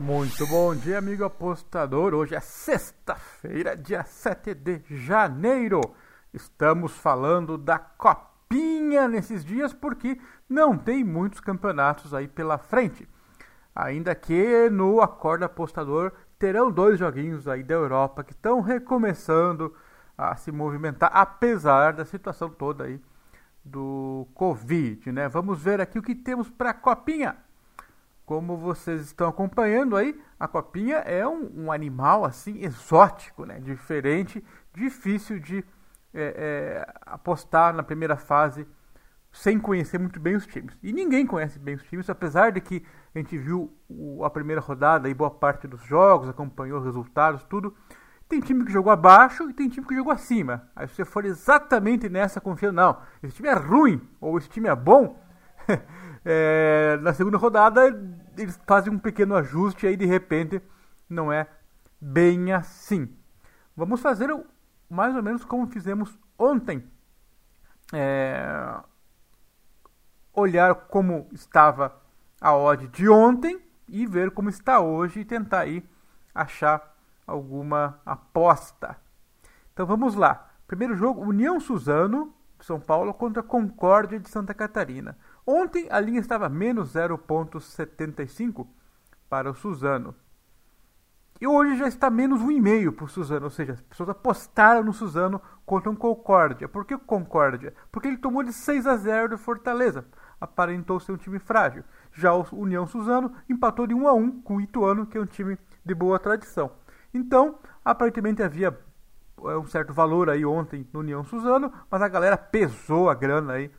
Muito bom dia, amigo apostador. Hoje é sexta-feira, dia 7 de janeiro. Estamos falando da Copinha nesses dias porque não tem muitos campeonatos aí pela frente. Ainda que no Acorda Apostador terão dois joguinhos aí da Europa que estão recomeçando a se movimentar, apesar da situação toda aí do Covid, né? Vamos ver aqui o que temos para a Copinha. Como vocês estão acompanhando aí, a copinha é um, um animal assim exótico, né? Diferente, difícil de é, é, apostar na primeira fase sem conhecer muito bem os times. E ninguém conhece bem os times, apesar de que a gente viu o, a primeira rodada e boa parte dos jogos, acompanhou os resultados, tudo. Tem time que jogou abaixo e tem time que jogou acima. Aí se você for exatamente nessa confiança, não, esse time é ruim ou esse time é bom, é, na segunda rodada eles fazem um pequeno ajuste e aí de repente não é bem assim. Vamos fazer mais ou menos como fizemos ontem. É, olhar como estava a odd de ontem e ver como está hoje e tentar aí achar alguma aposta. Então vamos lá. Primeiro jogo, União Suzano, São Paulo contra Concórdia de Santa Catarina. Ontem a linha estava menos 0,75 para o Suzano. E hoje já está menos 1,5 para o Suzano, ou seja, as pessoas apostaram no Suzano contra um Concórdia. Por que Concórdia? Porque ele tomou de 6 a 0 do Fortaleza. Aparentou ser um time frágil. Já o União Suzano empatou de 1 a 1 com o Ituano, que é um time de boa tradição. Então, aparentemente havia é, um certo valor aí ontem no União Suzano, mas a galera pesou a grana aí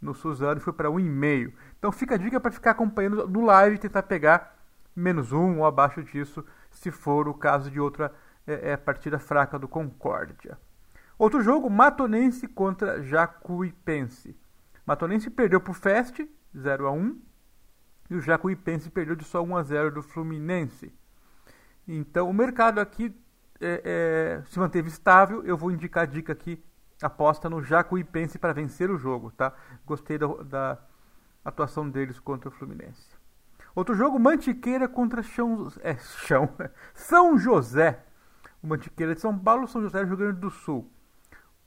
no Suzano e foi para 1,5. Então fica a dica para ficar acompanhando no live e tentar pegar menos um ou abaixo disso, se for o caso de outra é, é, partida fraca do Concórdia. Outro jogo, Matonense contra Jacuipense. Matonense perdeu para o Fest, 0 a 1 e o Jacuipense perdeu de só 1 a 0 do Fluminense. Então o mercado aqui é, é, se manteve estável. Eu vou indicar a dica aqui aposta no Jacuipense para vencer o jogo, tá? Gostei da, da, atuação deles contra o Fluminense. Outro jogo, Mantiqueira contra Chão, é, Chão, São José. O Mantiqueira de São Paulo, São José do Rio Grande do Sul.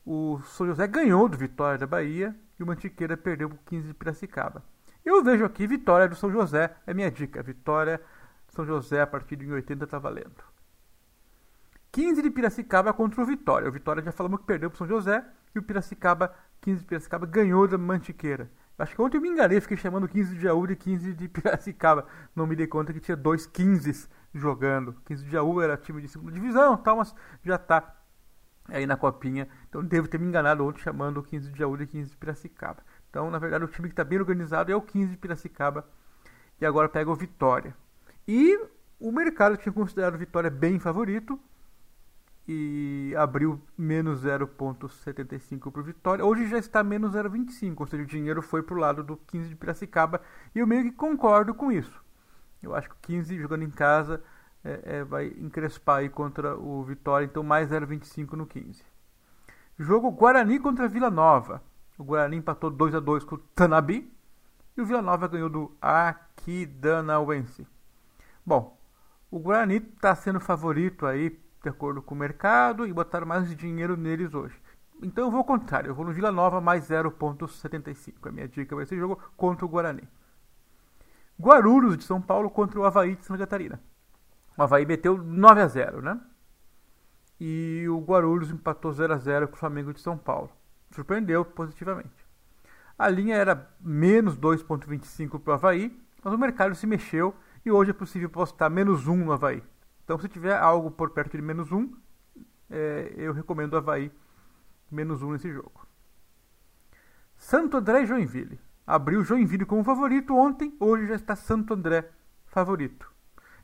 O São José ganhou do Vitória da Bahia e o Mantiqueira perdeu por 15 de Piracicaba. Eu vejo aqui vitória do São José, é minha dica. Vitória São José a partir de 80 está valendo. 15 de Piracicaba contra o Vitória. O Vitória já falamos que perdeu para o São José e o Piracicaba, 15 de Piracicaba, ganhou da Mantiqueira. Acho que ontem eu me enganei, fiquei chamando 15 de Jaú de 15 de Piracicaba. Não me dei conta que tinha dois 15 jogando. 15 de Jaú era time de segunda divisão, tal, mas já está aí na copinha. Então devo ter me enganado ontem chamando o 15 de Jaú de 15 de Piracicaba. Então, na verdade, o time que está bem organizado é o 15 de Piracicaba. E agora pega o Vitória. E o mercado tinha considerado o Vitória bem favorito e abriu menos 0,75 para o Vitória. Hoje já está menos 0,25, ou seja, o dinheiro foi para o lado do 15 de Piracicaba e eu meio que concordo com isso. Eu acho que o 15 jogando em casa é, é, vai encrespar aí contra o Vitória, então mais 0,25 no 15. Jogo Guarani contra Vila Nova. O Guarani empatou 2 a 2 com o Tanabi e o Vila Nova ganhou do Aquidauanense. Bom, o Guarani está sendo favorito aí de acordo com o mercado e botaram mais dinheiro neles hoje. Então eu vou ao contrário, eu vou no Vila Nova mais 0.75. A minha dica vai ser jogo contra o Guarani. Guarulhos de São Paulo contra o Havaí de Santa Catarina. O Havaí meteu 9 a 0, né? E o Guarulhos empatou 0 a 0 com o Flamengo de São Paulo. Surpreendeu positivamente. A linha era menos 2,25 para o Havaí, mas o mercado se mexeu e hoje é possível postar menos 1 no Havaí. Então, se tiver algo por perto de menos 1, é, eu recomendo o Havaí menos 1 nesse jogo. Santo André e Joinville. Abriu Joinville como favorito ontem, hoje já está Santo André favorito.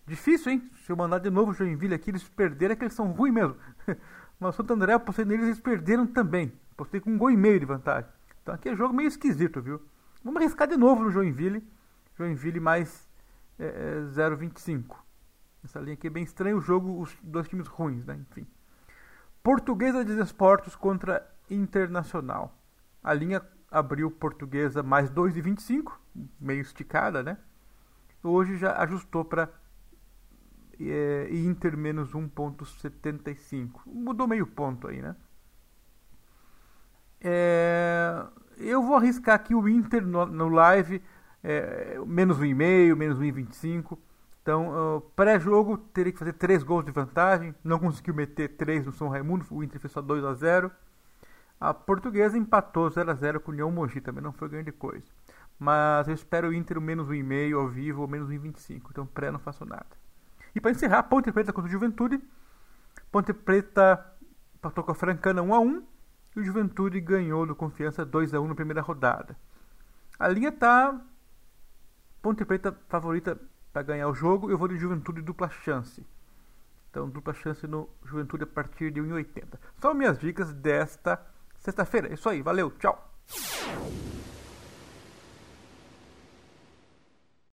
Difícil, hein? Se eu mandar de novo Joinville aqui, eles perderam, é que eles são ruins mesmo. Mas Santo André, eu apostei neles, eles perderam também. Apostei com um gol e meio de vantagem. Então aqui é jogo meio esquisito, viu? Vamos arriscar de novo no Joinville. Joinville mais é, 0,25. Essa linha aqui é bem estranha. O jogo, os dois times ruins, né? Enfim. Portuguesa de Desportos contra Internacional. A linha abriu Portuguesa mais 2,25, meio esticada, né? Hoje já ajustou para é, Inter menos 1.75. Mudou meio ponto aí, né? É, eu vou arriscar aqui o Inter no, no live, é, menos 1,5, menos 1,25. Então, uh, pré-jogo, teria que fazer 3 gols de vantagem. Não conseguiu meter 3 no São Raimundo, o Inter fez só 2 a 0 A portuguesa empatou 0 a 0 com o União Mogi, também não foi grande coisa. Mas eu espero o Inter menos 1,5 ao vivo ou menos 1,25. Então, pré não faço nada. E para encerrar, Ponte Preta contra o Juventude. Ponte Preta empatou com a Francana 1 a 1 e o Juventude ganhou do Confiança 2 a 1 na primeira rodada. A linha tá Ponte Preta favorita para ganhar o jogo, eu vou de Juventude dupla chance. Então, dupla chance no Juventude a partir de 1,80. São minhas dicas desta sexta-feira. É isso aí, valeu, tchau!